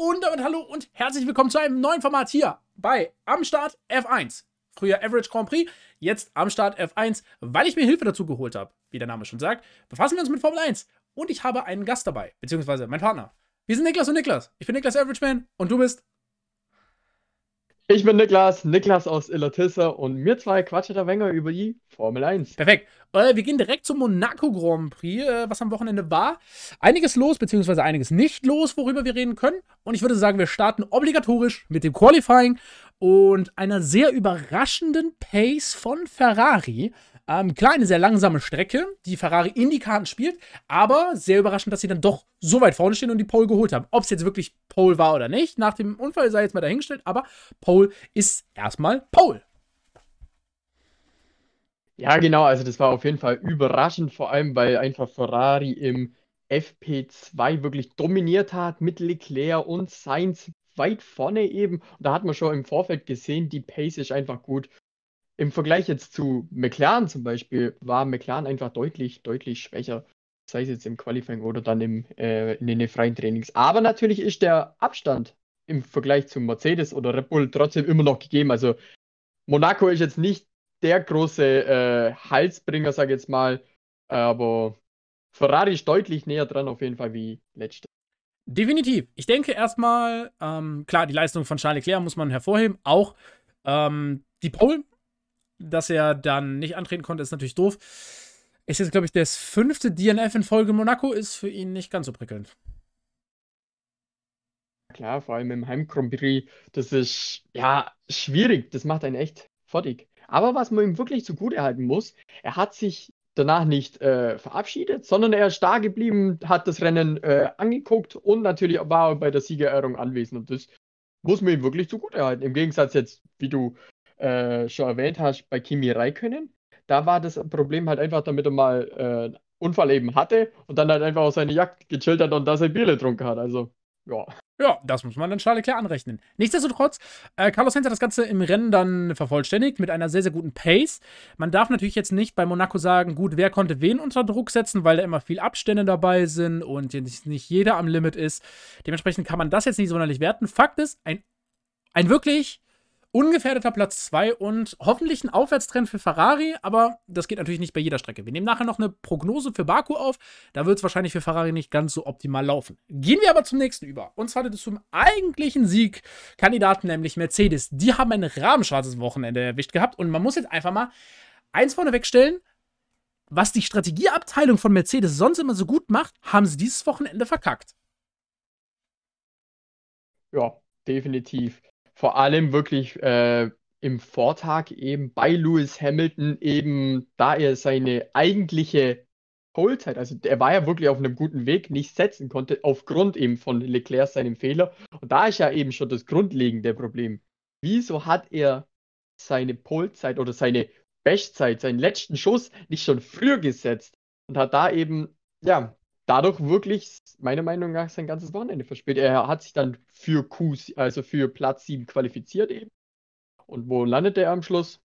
Und damit hallo und herzlich willkommen zu einem neuen Format hier bei Am Start F1. Früher Average Grand Prix, jetzt am Start F1, weil ich mir Hilfe dazu geholt habe. Wie der Name schon sagt, befassen wir uns mit Formel 1. Und ich habe einen Gast dabei, beziehungsweise mein Partner. Wir sind Niklas und Niklas. Ich bin Niklas Average Man und du bist ich bin Niklas, Niklas aus Illertissa und wir zwei quatschen da Wenger über die Formel 1. Perfekt. Äh, wir gehen direkt zum Monaco Grand Prix, äh, was am Wochenende war. Einiges los, beziehungsweise einiges nicht los, worüber wir reden können. Und ich würde sagen, wir starten obligatorisch mit dem Qualifying und einer sehr überraschenden Pace von Ferrari. Ähm, klar, eine sehr langsame Strecke, die Ferrari in die Karten spielt, aber sehr überraschend, dass sie dann doch so weit vorne stehen und die Pole geholt haben. Ob es jetzt wirklich Pole war oder nicht, nach dem Unfall sei jetzt mal dahingestellt, aber Pole ist erstmal Pole. Ja, genau, also das war auf jeden Fall überraschend, vor allem weil einfach Ferrari im FP2 wirklich dominiert hat mit Leclerc und Sainz weit vorne eben. Und da hat man schon im Vorfeld gesehen, die Pace ist einfach gut. Im Vergleich jetzt zu McLaren zum Beispiel war McLaren einfach deutlich, deutlich schwächer. Sei es jetzt im Qualifying oder dann im, äh, in den freien Trainings. Aber natürlich ist der Abstand im Vergleich zu Mercedes oder Red Bull trotzdem immer noch gegeben. Also Monaco ist jetzt nicht der große äh, Halsbringer, sag ich jetzt mal. Aber Ferrari ist deutlich näher dran auf jeden Fall wie letzte. Definitiv. Ich denke erstmal, ähm, klar, die Leistung von Charles Leclerc muss man hervorheben. Auch ähm, die Pole dass er dann nicht antreten konnte, ist natürlich doof. Ist jetzt, glaube ich, das fünfte DNF in Folge Monaco, ist für ihn nicht ganz so prickelnd. Klar, vor allem im Heim Grand Prix, das ist ja schwierig. Das macht einen echt fertig. Aber was man ihm wirklich zugute halten muss, er hat sich danach nicht äh, verabschiedet, sondern er ist da geblieben, hat das Rennen äh, angeguckt und natürlich war er bei der Siegerehrung anwesend. Und das muss man ihm wirklich zugute halten. Im Gegensatz jetzt, wie du äh, schon erwähnt hast, bei Kimi Räikkönen. Da war das Problem halt einfach, damit er mal äh, Unfall eben hatte und dann halt einfach auf seine Jagd gechillt hat und da sein Bier getrunken hat. Also, ja. Ja, das muss man dann Charles Leclerc anrechnen. Nichtsdestotrotz, äh, Carlos Sainz hat das Ganze im Rennen dann vervollständigt mit einer sehr, sehr guten Pace. Man darf natürlich jetzt nicht bei Monaco sagen, gut, wer konnte wen unter Druck setzen, weil da immer viel Abstände dabei sind und jetzt nicht jeder am Limit ist. Dementsprechend kann man das jetzt nicht sonderlich werten. Fakt ist, ein, ein wirklich Ungefährdeter Platz 2 und hoffentlich ein Aufwärtstrend für Ferrari, aber das geht natürlich nicht bei jeder Strecke. Wir nehmen nachher noch eine Prognose für Baku auf. Da wird es wahrscheinlich für Ferrari nicht ganz so optimal laufen. Gehen wir aber zum nächsten über. Und zwar zum eigentlichen Siegkandidaten, nämlich Mercedes. Die haben ein rahmenschwarzes Wochenende erwischt gehabt und man muss jetzt einfach mal eins vorneweg stellen. Was die Strategieabteilung von Mercedes sonst immer so gut macht, haben sie dieses Wochenende verkackt. Ja, definitiv vor allem wirklich äh, im Vortag eben bei Lewis Hamilton eben, da er seine eigentliche Polezeit, also er war ja wirklich auf einem guten Weg, nicht setzen konnte, aufgrund eben von Leclerc seinem Fehler. Und da ist ja eben schon das grundlegende Problem. Wieso hat er seine Polezeit oder seine Bestzeit, seinen letzten Schuss nicht schon früher gesetzt und hat da eben, ja, dadurch wirklich, meiner Meinung nach, sein ganzes Wochenende verspielt. Er hat sich dann für Q, also für Platz 7 qualifiziert eben. Und wo landet er am Schluss?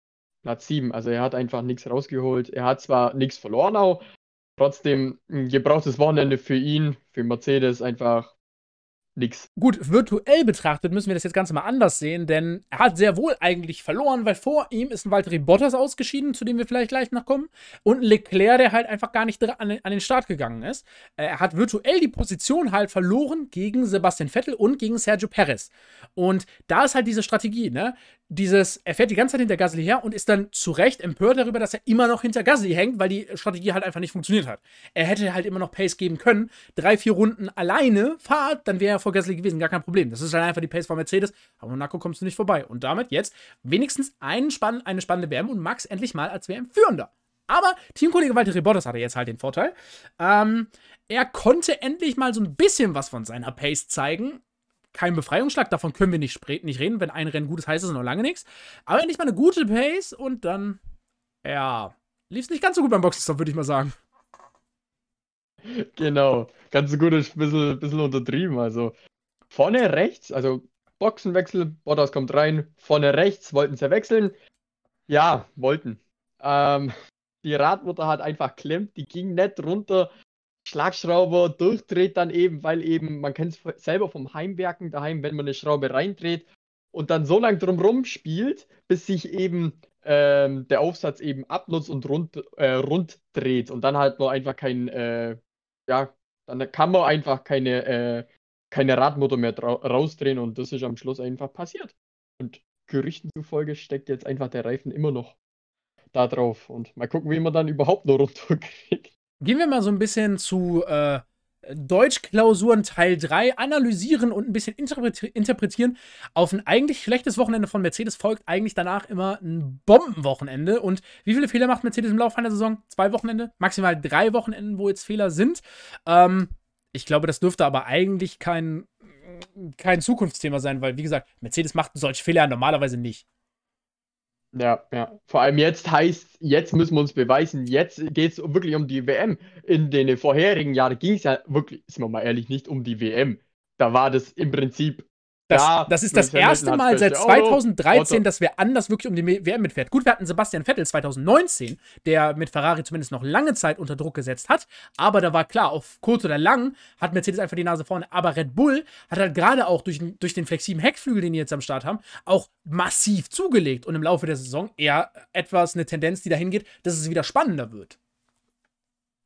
Platz 7. Also er hat einfach nichts rausgeholt. Er hat zwar nichts verloren auch, trotzdem ein gebrauchtes Wochenende für ihn, für Mercedes einfach nix. Gut, virtuell betrachtet müssen wir das jetzt Ganze mal anders sehen, denn er hat sehr wohl eigentlich verloren, weil vor ihm ist ein Valtteri Bottas ausgeschieden, zu dem wir vielleicht gleich noch kommen, und ein Leclerc, der halt einfach gar nicht an den Start gegangen ist. Äh, er hat virtuell die Position halt verloren gegen Sebastian Vettel und gegen Sergio Perez. Und da ist halt diese Strategie, ne? Dieses, er fährt die ganze Zeit hinter Gasly her und ist dann zu Recht empört darüber, dass er immer noch hinter Gasly hängt, weil die Strategie halt einfach nicht funktioniert hat. Er hätte halt immer noch Pace geben können. Drei, vier Runden alleine Fahrt, dann wäre er vor Gasly gewesen, gar kein Problem. Das ist halt einfach die Pace von Mercedes. Aber Monaco kommst du nicht vorbei. Und damit jetzt wenigstens ein spann eine spannende WM und Max endlich mal als WM-Führender. Aber Teamkollege Walter Bottas hatte jetzt halt den Vorteil. Ähm, er konnte endlich mal so ein bisschen was von seiner Pace zeigen. Kein Befreiungsschlag, davon können wir nicht, nicht reden. Wenn ein Rennen gut ist, heißt es noch lange nichts. Aber endlich mal eine gute Pace und dann, ja, lief es nicht ganz so gut beim Boxenstopp, würde ich mal sagen. Genau, ganz so gut ist ein bisschen, bisschen untertrieben. Also vorne rechts, also Boxenwechsel, Bottas kommt rein, vorne rechts wollten sie wechseln. Ja, wollten. Ähm, die Radmutter hat einfach klemmt, die ging nicht runter. Schlagschrauber durchdreht dann eben, weil eben, man kennt es selber vom Heimwerken daheim, wenn man eine Schraube reindreht und dann so lang drumrum spielt, bis sich eben ähm, der Aufsatz eben abnutzt und rund, äh, rund dreht und dann halt nur einfach kein, äh, ja, dann kann man einfach keine, äh, keine Radmotor mehr rausdrehen und das ist am Schluss einfach passiert. Und Gerüchten zufolge steckt jetzt einfach der Reifen immer noch da drauf und mal gucken, wie man dann überhaupt noch runterkriegt. Gehen wir mal so ein bisschen zu äh, Deutschklausuren Teil 3 analysieren und ein bisschen interpretieren. Auf ein eigentlich schlechtes Wochenende von Mercedes folgt eigentlich danach immer ein Bombenwochenende. Und wie viele Fehler macht Mercedes im Laufe einer Saison? Zwei Wochenende? Maximal drei Wochenenden, wo jetzt Fehler sind. Ähm, ich glaube, das dürfte aber eigentlich kein, kein Zukunftsthema sein, weil, wie gesagt, Mercedes macht solche Fehler normalerweise nicht. Ja, ja. Vor allem jetzt heißt, jetzt müssen wir uns beweisen, jetzt geht es wirklich um die WM. In den vorherigen Jahren ging es ja wirklich, sind wir mal ehrlich, nicht um die WM. Da war das im Prinzip das, ja, das ist das erste Mal seit 2013, dass wer anders wirklich um die WM mitfährt. Gut, wir hatten Sebastian Vettel 2019, der mit Ferrari zumindest noch lange Zeit unter Druck gesetzt hat. Aber da war klar, auf kurz oder lang hat Mercedes einfach die Nase vorne. Aber Red Bull hat halt gerade auch durch, durch den flexiblen Heckflügel, den die jetzt am Start haben, auch massiv zugelegt. Und im Laufe der Saison eher etwas eine Tendenz, die dahin geht, dass es wieder spannender wird.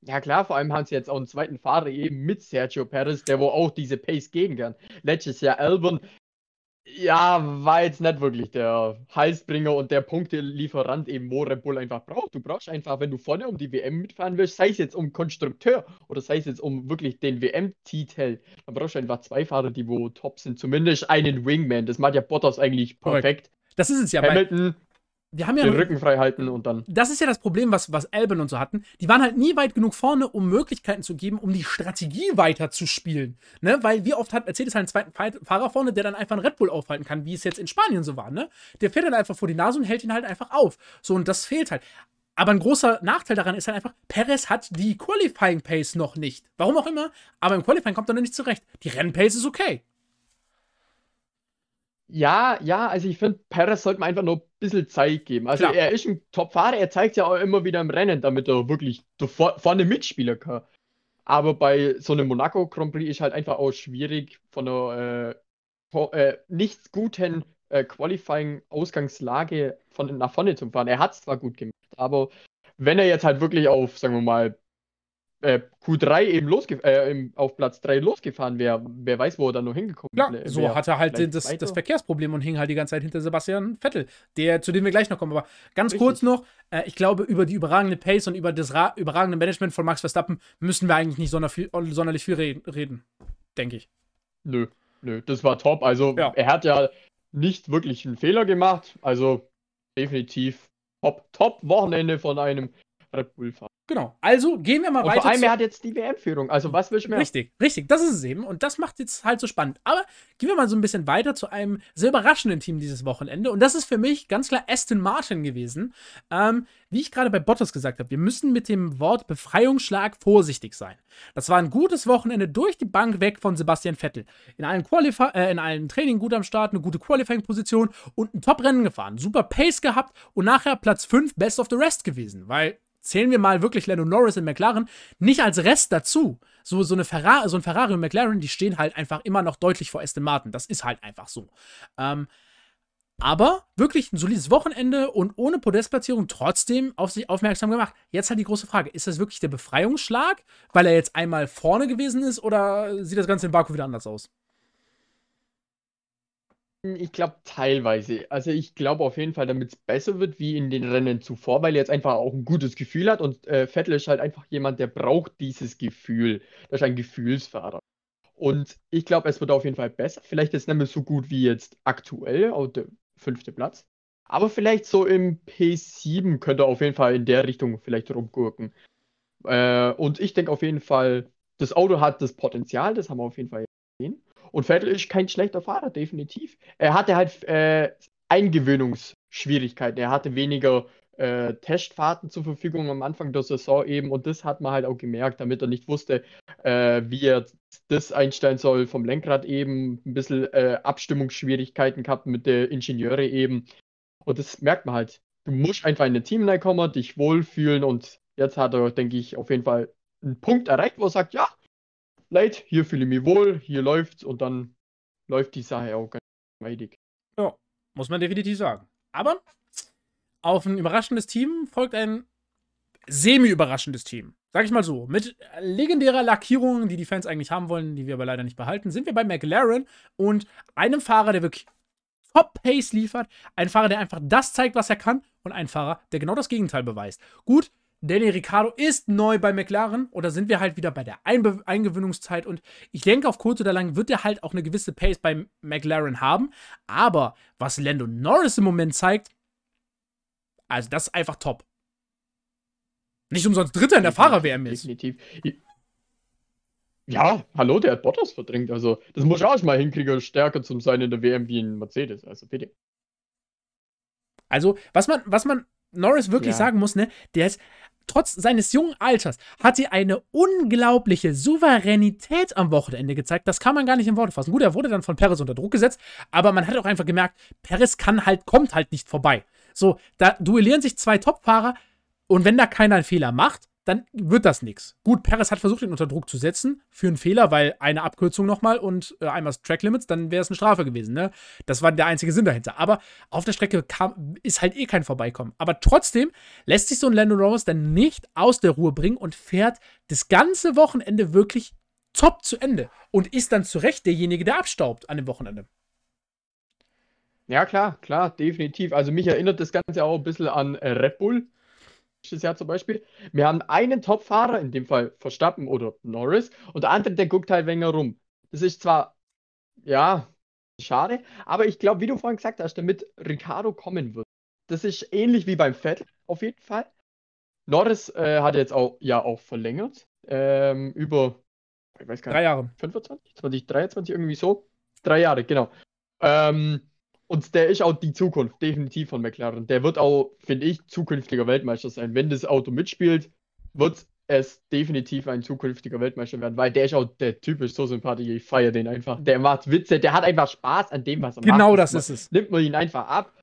Ja klar, vor allem haben sie jetzt auch einen zweiten Fahrer eben mit Sergio Perez, der wo auch diese Pace gehen kann. Letztes Jahr Albon, ja, war jetzt nicht wirklich der Halsbringer und der Punktelieferant eben, wo Red Bull einfach braucht. Du brauchst einfach, wenn du vorne um die WM mitfahren willst, sei es jetzt um Konstrukteur oder sei es jetzt um wirklich den WM-Titel, dann brauchst du einfach zwei Fahrer, die wo top sind. Zumindest einen Wingman. Das macht ja Bottas eigentlich perfekt. Das ist es ja. Hamilton wir haben ja den Rücken frei halten und dann. Das ist ja das Problem, was, was Albon und so hatten. Die waren halt nie weit genug vorne, um Möglichkeiten zu geben, um die Strategie weiter zu spielen. Ne? Weil wie oft hat Mercedes halt einen zweiten Fahrer vorne, der dann einfach einen Red Bull aufhalten kann, wie es jetzt in Spanien so war. Ne? Der fährt dann einfach vor die Nase und hält ihn halt einfach auf. So, und das fehlt halt. Aber ein großer Nachteil daran ist halt einfach, Perez hat die Qualifying Pace noch nicht. Warum auch immer, aber im Qualifying kommt er noch nicht zurecht. Die Rennpace ist okay. Ja, ja, also ich finde, Perez sollte man einfach nur ein bisschen Zeit geben. Also Klar. er ist ein Top-Fahrer, er zeigt ja auch immer wieder im Rennen, damit er wirklich vorne mitspielen kann. Aber bei so einem Monaco Grand Prix ist halt einfach auch schwierig von einer äh, äh, nicht guten äh, Qualifying-Ausgangslage von, nach vorne zu fahren. Er hat es zwar gut gemacht, aber wenn er jetzt halt wirklich auf, sagen wir mal, äh, Q3 eben losge äh, auf Platz 3 losgefahren wäre, wer weiß, wo er dann noch hingekommen wäre. so hat er halt das, das, Verkehrsproblem und hing halt die ganze Zeit hinter Sebastian Vettel, der, zu dem wir gleich noch kommen. Aber ganz Richtig. kurz noch, äh, ich glaube, über die überragende Pace und über das Ra überragende Management von Max Verstappen müssen wir eigentlich nicht sonder viel, sonderlich viel reden, denke ich. Nö, nö, das war top. Also ja. er hat ja nicht wirklich einen Fehler gemacht. Also definitiv top, top Wochenende von einem Red Bull-Fahrer. Genau. Also gehen wir mal und weiter. Vor allem, er hat jetzt die WM-Führung. Also, was willst du mehr? Richtig, richtig. Das ist es eben. Und das macht jetzt halt so spannend. Aber gehen wir mal so ein bisschen weiter zu einem sehr überraschenden Team dieses Wochenende. Und das ist für mich ganz klar Aston Martin gewesen. Ähm, wie ich gerade bei Bottas gesagt habe, wir müssen mit dem Wort Befreiungsschlag vorsichtig sein. Das war ein gutes Wochenende durch die Bank weg von Sebastian Vettel. In allen, Qualifi äh, in allen Training gut am Start, eine gute Qualifying-Position und ein Top-Rennen gefahren. Super Pace gehabt und nachher Platz 5 Best of the Rest gewesen. Weil zählen wir mal wirklich Lando Norris und McLaren nicht als Rest dazu. So, so, eine Ferrari, so ein Ferrari und McLaren, die stehen halt einfach immer noch deutlich vor Aston Martin. Das ist halt einfach so. Ähm, aber wirklich ein solides Wochenende und ohne Podestplatzierung trotzdem auf sich aufmerksam gemacht. Jetzt halt die große Frage: Ist das wirklich der Befreiungsschlag, weil er jetzt einmal vorne gewesen ist, oder sieht das Ganze in Baku wieder anders aus? Ich glaube teilweise. Also ich glaube auf jeden Fall, damit es besser wird wie in den Rennen zuvor, weil er jetzt einfach auch ein gutes Gefühl hat und äh, Vettel ist halt einfach jemand, der braucht dieses Gefühl. Das ist ein Gefühlsfahrer. Und ich glaube, es wird auf jeden Fall besser. Vielleicht jetzt nicht mehr so gut wie jetzt aktuell, auf der fünfte Platz. Aber vielleicht so im P7 könnte er auf jeden Fall in der Richtung vielleicht rumgurken. Äh, und ich denke auf jeden Fall, das Auto hat das Potenzial, das haben wir auf jeden Fall. Und Vettel ist kein schlechter Fahrer, definitiv. Er hatte halt äh, Eingewöhnungsschwierigkeiten. Er hatte weniger äh, Testfahrten zur Verfügung am Anfang der Saison eben. Und das hat man halt auch gemerkt, damit er nicht wusste, äh, wie er das einstellen soll vom Lenkrad eben. Ein bisschen äh, Abstimmungsschwierigkeiten gehabt mit den Ingenieure eben. Und das merkt man halt. Du musst einfach in ein Team reinkommen, dich wohlfühlen und jetzt hat er, denke ich, auf jeden Fall einen Punkt erreicht, wo er sagt, ja, Leute, hier fühle ich mich wohl, hier läuft's und dann läuft die Sache auch ganz geschmeidig. Ja, muss man definitiv sagen. Aber auf ein überraschendes Team folgt ein semi-überraschendes Team. Sag ich mal so. Mit legendärer Lackierung, die die Fans eigentlich haben wollen, die wir aber leider nicht behalten, sind wir bei McLaren und einem Fahrer, der wirklich Top-Pace liefert. Ein Fahrer, der einfach das zeigt, was er kann. Und ein Fahrer, der genau das Gegenteil beweist. Gut, Danny Ricciardo ist neu bei McLaren oder sind wir halt wieder bei der Einbe Eingewöhnungszeit und ich denke, auf kurz oder lang wird er halt auch eine gewisse Pace bei McLaren haben. Aber was Lando Norris im Moment zeigt, also das ist einfach top. Nicht umsonst Dritter in der Fahrer-WM ist. Definitiv. Ja, hallo, der hat Bottas verdrängt. Also, das muss ich auch mal hinkriegen, stärker zu sein in der WM wie ein Mercedes. Also, bitte. Also, was man, was man Norris wirklich ja. sagen muss, ne, der ist trotz seines jungen Alters hat sie eine unglaubliche Souveränität am Wochenende gezeigt. Das kann man gar nicht in Worte fassen. Gut, er wurde dann von Perez unter Druck gesetzt, aber man hat auch einfach gemerkt, Perez kann halt, kommt halt nicht vorbei. So, da duellieren sich zwei Topfahrer und wenn da keiner einen Fehler macht, dann wird das nichts. Gut, Perez hat versucht, ihn unter Druck zu setzen für einen Fehler, weil eine Abkürzung nochmal und äh, einmal Track Limits, dann wäre es eine Strafe gewesen. Ne? Das war der einzige Sinn dahinter. Aber auf der Strecke kam, ist halt eh kein Vorbeikommen. Aber trotzdem lässt sich so ein Lando Norris dann nicht aus der Ruhe bringen und fährt das ganze Wochenende wirklich top zu Ende und ist dann zu Recht derjenige, der abstaubt an dem Wochenende. Ja, klar, klar, definitiv. Also mich erinnert das Ganze auch ein bisschen an äh, Red Bull Jahr zum Beispiel. Wir haben einen Top-Fahrer, in dem Fall Verstappen oder Norris, und der andere, der guckt halt weniger rum. Das ist zwar, ja, schade, aber ich glaube, wie du vorhin gesagt hast, damit Ricardo kommen wird. Das ist ähnlich wie beim Vettel, auf jeden Fall. Norris äh, hat jetzt auch, ja, auch verlängert. Ähm, über, ich weiß gar nicht, drei Jahre. 25, 2023, irgendwie so. Drei Jahre, genau. Ähm, und der ist auch die Zukunft, definitiv von McLaren. Der wird auch, finde ich, zukünftiger Weltmeister sein. Wenn das Auto mitspielt, wird es definitiv ein zukünftiger Weltmeister werden, weil der ist auch der typisch so sympathisch. Ich feiere den einfach. Der macht Witze, der hat einfach Spaß an dem, was er genau macht. Genau das ist es. Nimmt man ihn einfach ab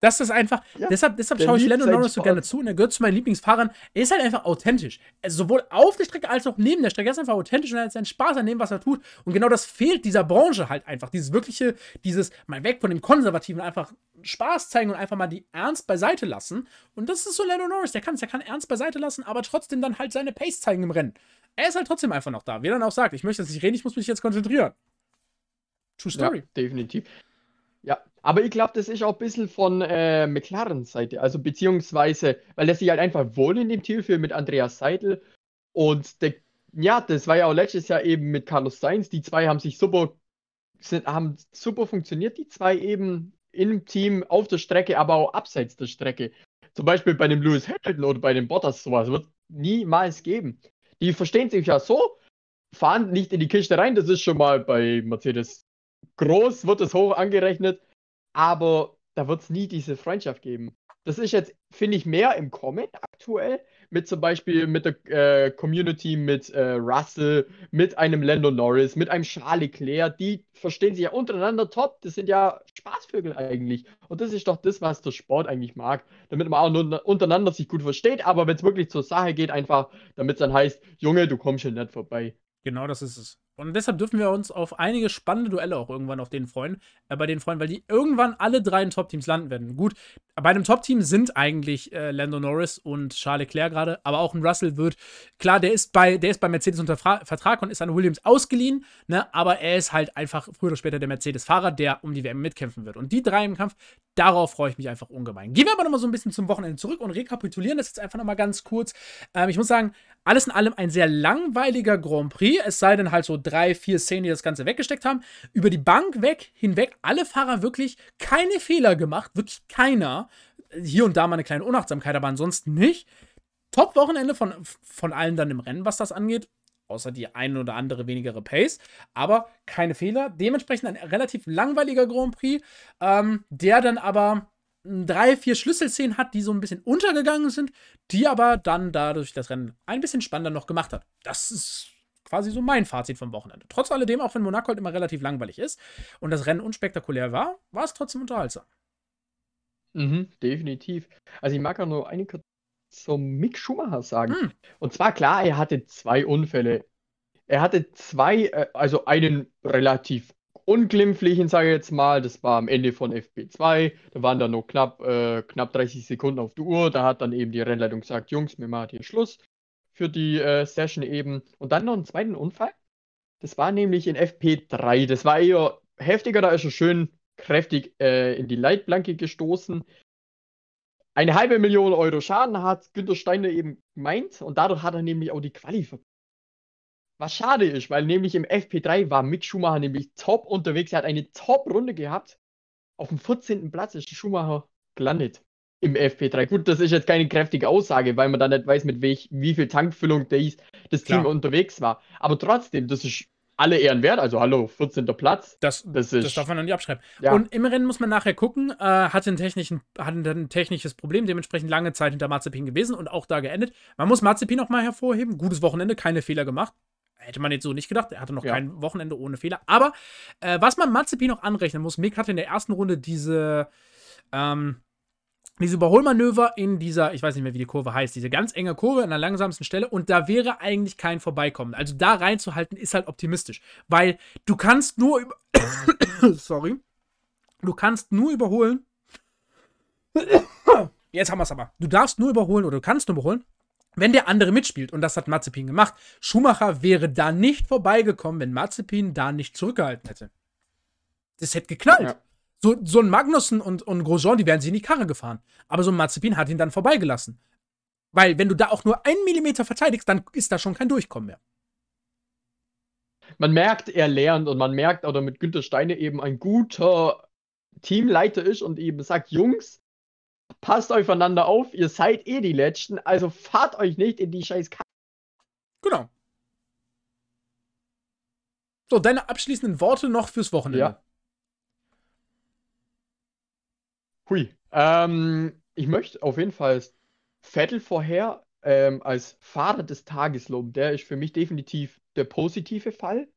das ist einfach, ja, deshalb, deshalb schaue ich Lando Norris so gerne zu und er gehört zu meinen Lieblingsfahrern. Er ist halt einfach authentisch. Also sowohl auf der Strecke als auch neben der Strecke. Er ist einfach authentisch und er hat seinen Spaß an dem, was er tut. Und genau das fehlt dieser Branche halt einfach. Dieses wirkliche, dieses mal weg von dem Konservativen, einfach Spaß zeigen und einfach mal die Ernst beiseite lassen. Und das ist so Lando Norris. Der kann es, der kann Ernst beiseite lassen, aber trotzdem dann halt seine Pace zeigen im Rennen. Er ist halt trotzdem einfach noch da. Wie er dann auch sagt, ich möchte jetzt nicht reden, ich muss mich jetzt konzentrieren. True Story. Ja, definitiv. Ja, aber ich glaube, das ist auch ein bisschen von äh, McLarens Seite. Also beziehungsweise, weil er sich halt einfach wohl in dem Team fühlt mit Andreas Seidel. Und der, ja, das war ja auch letztes Jahr eben mit Carlos Sainz. Die zwei haben sich super, sind, haben super funktioniert, die zwei eben im Team auf der Strecke, aber auch abseits der Strecke. Zum Beispiel bei dem Lewis Hamilton oder bei dem Bottas sowas wird niemals geben. Die verstehen sich ja so, fahren nicht in die Kiste rein, das ist schon mal bei Mercedes groß, wird es hoch angerechnet, aber da wird es nie diese Freundschaft geben. Das ist jetzt, finde ich, mehr im Kommen aktuell, mit zum Beispiel mit der äh, Community, mit äh, Russell, mit einem Lando Norris, mit einem Charles Leclerc, die verstehen sich ja untereinander top, das sind ja Spaßvögel eigentlich. Und das ist doch das, was der Sport eigentlich mag, damit man auch untereinander sich gut versteht, aber wenn es wirklich zur Sache geht, einfach, damit es dann heißt, Junge, du kommst schon nicht vorbei. Genau das ist es. Und deshalb dürfen wir uns auf einige spannende Duelle auch irgendwann auf denen freuen, äh, bei denen freuen, weil die irgendwann alle drei in Top-Teams landen werden. Gut, bei einem Top-Team sind eigentlich äh, Lando Norris und Charles Leclerc gerade, aber auch ein Russell wird, klar, der ist bei, der ist bei Mercedes unter Fra Vertrag und ist an Williams ausgeliehen, ne, aber er ist halt einfach früher oder später der Mercedes-Fahrer, der um die WM mitkämpfen wird. Und die drei im Kampf, darauf freue ich mich einfach ungemein. Gehen wir aber nochmal so ein bisschen zum Wochenende zurück und rekapitulieren das jetzt einfach nochmal ganz kurz. Ähm, ich muss sagen, alles in allem ein sehr langweiliger Grand Prix, es sei denn halt so drei, vier Szenen, die das Ganze weggesteckt haben. Über die Bank weg, hinweg, alle Fahrer wirklich keine Fehler gemacht, wirklich keiner. Hier und da mal eine kleine Unachtsamkeit, aber ansonsten nicht. Top-Wochenende von, von allen dann im Rennen, was das angeht. Außer die ein oder andere wenigere Pace. Aber keine Fehler. Dementsprechend ein relativ langweiliger Grand Prix, ähm, der dann aber drei, vier Schlüsselszenen hat, die so ein bisschen untergegangen sind, die aber dann dadurch das Rennen ein bisschen spannender noch gemacht hat. Das ist quasi so mein Fazit vom Wochenende. Trotz alledem, auch wenn Monaco halt immer relativ langweilig ist und das Rennen unspektakulär war, war es trotzdem unterhaltsam. Mhm, definitiv. Also ich mag auch nur eine zum Mick Schumacher sagen. Hm. Und zwar klar, er hatte zwei Unfälle. Er hatte zwei, äh, also einen relativ unglimpflichen, sage ich jetzt mal. Das war am Ende von FP2. Da waren dann noch knapp, äh, knapp 30 Sekunden auf die Uhr. Da hat dann eben die Rennleitung gesagt, Jungs, wir machen hier Schluss für die äh, Session eben. Und dann noch einen zweiten Unfall. Das war nämlich in FP3. Das war eher heftiger, da ist er schön kräftig äh, in die Leitplanke gestoßen. Eine halbe Million Euro Schaden hat Günter Steiner eben gemeint und dadurch hat er nämlich auch die Quali. Was schade ist, weil nämlich im FP3 war Mick Schumacher nämlich top unterwegs. Er hat eine Top-Runde gehabt. Auf dem 14. Platz ist Schumacher gelandet im FP3. Gut, das ist jetzt keine kräftige Aussage, weil man da nicht weiß, mit welch, wie viel Tankfüllung das, das Team unterwegs war. Aber trotzdem, das ist alle Ehren wert. Also hallo, 14. Platz. Das, das, ist, das darf man noch nicht abschreiben. Ja. Und im Rennen muss man nachher gucken, äh, hatte, ein technischen, hatte ein technisches Problem, dementsprechend lange Zeit hinter Mazepin gewesen und auch da geendet. Man muss Mazepin noch mal hervorheben. Gutes Wochenende, keine Fehler gemacht. Hätte man jetzt so nicht gedacht. Er hatte noch ja. kein Wochenende ohne Fehler. Aber äh, was man Mazepin noch anrechnen muss, Mick hatte in der ersten Runde diese, ähm, diese Überholmanöver in dieser, ich weiß nicht mehr, wie die Kurve heißt, diese ganz enge Kurve an der langsamsten Stelle und da wäre eigentlich kein Vorbeikommen. Also da reinzuhalten ist halt optimistisch, weil du kannst nur über sorry, du kannst nur überholen. Jetzt haben wir es aber. Du darfst nur überholen oder du kannst nur überholen, wenn der andere mitspielt. Und das hat Mazepin gemacht. Schumacher wäre da nicht vorbeigekommen, wenn Mazepin da nicht zurückgehalten hätte. Das hätte geknallt. Ja. So, so ein Magnussen und, und Grosjean, die wären sich in die Karre gefahren. Aber so ein Mazepin hat ihn dann vorbeigelassen. Weil, wenn du da auch nur einen Millimeter verteidigst, dann ist da schon kein Durchkommen mehr. Man merkt, er lernt und man merkt, oder mit Günter Steine eben ein guter Teamleiter ist und eben sagt: Jungs, passt aufeinander auf, ihr seid eh die Letzten, also fahrt euch nicht in die scheiß Karre. Genau. So, deine abschließenden Worte noch fürs Wochenende. Ja. Hui. Ähm, ich möchte auf jeden Fall Vettel vorher ähm, als Fahrer des Tages loben. Der ist für mich definitiv der positive Fall.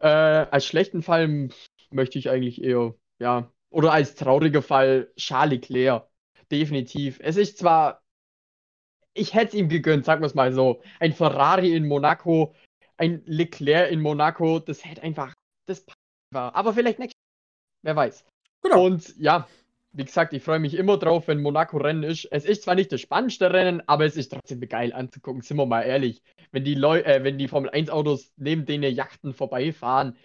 Äh, als schlechten Fall möchte ich eigentlich eher, ja, oder als trauriger Fall Charles Leclerc. Definitiv. Es ist zwar, ich hätte es ihm gegönnt, sagen wir es mal so. Ein Ferrari in Monaco, ein Leclerc in Monaco, das hätte einfach, das war. Aber vielleicht nächstes Wer weiß. Genau. Und ja, wie gesagt, ich freue mich immer drauf, wenn Monaco-Rennen ist. Es ist zwar nicht das spannendste Rennen, aber es ist trotzdem geil anzugucken, sind wir mal ehrlich. Wenn die Leute, äh, wenn die Formel 1-Autos neben denen Yachten vorbeifahren,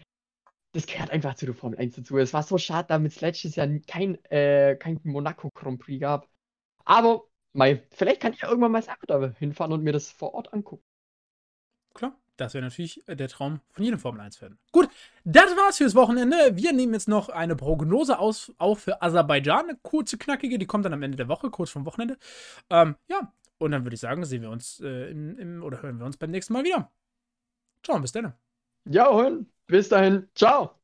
das gehört einfach zu der Formel 1 dazu. Es war so schade, damit es letztes Jahr kein, äh, kein Monaco Grand Prix gab. Aber, mei, vielleicht kann ich ja irgendwann mal selber da hinfahren und mir das vor Ort angucken. Klar. Das wäre natürlich äh, der Traum von jedem Formel 1-Fan. Gut, das war's fürs Wochenende. Wir nehmen jetzt noch eine Prognose aus, auf für Aserbaidschan. Eine kurze, knackige, die kommt dann am Ende der Woche, kurz vom Wochenende. Ähm, ja, und dann würde ich sagen, sehen wir uns äh, im, im, oder hören wir uns beim nächsten Mal wieder. Ciao, bis dann. Ja, bis dahin. Ciao.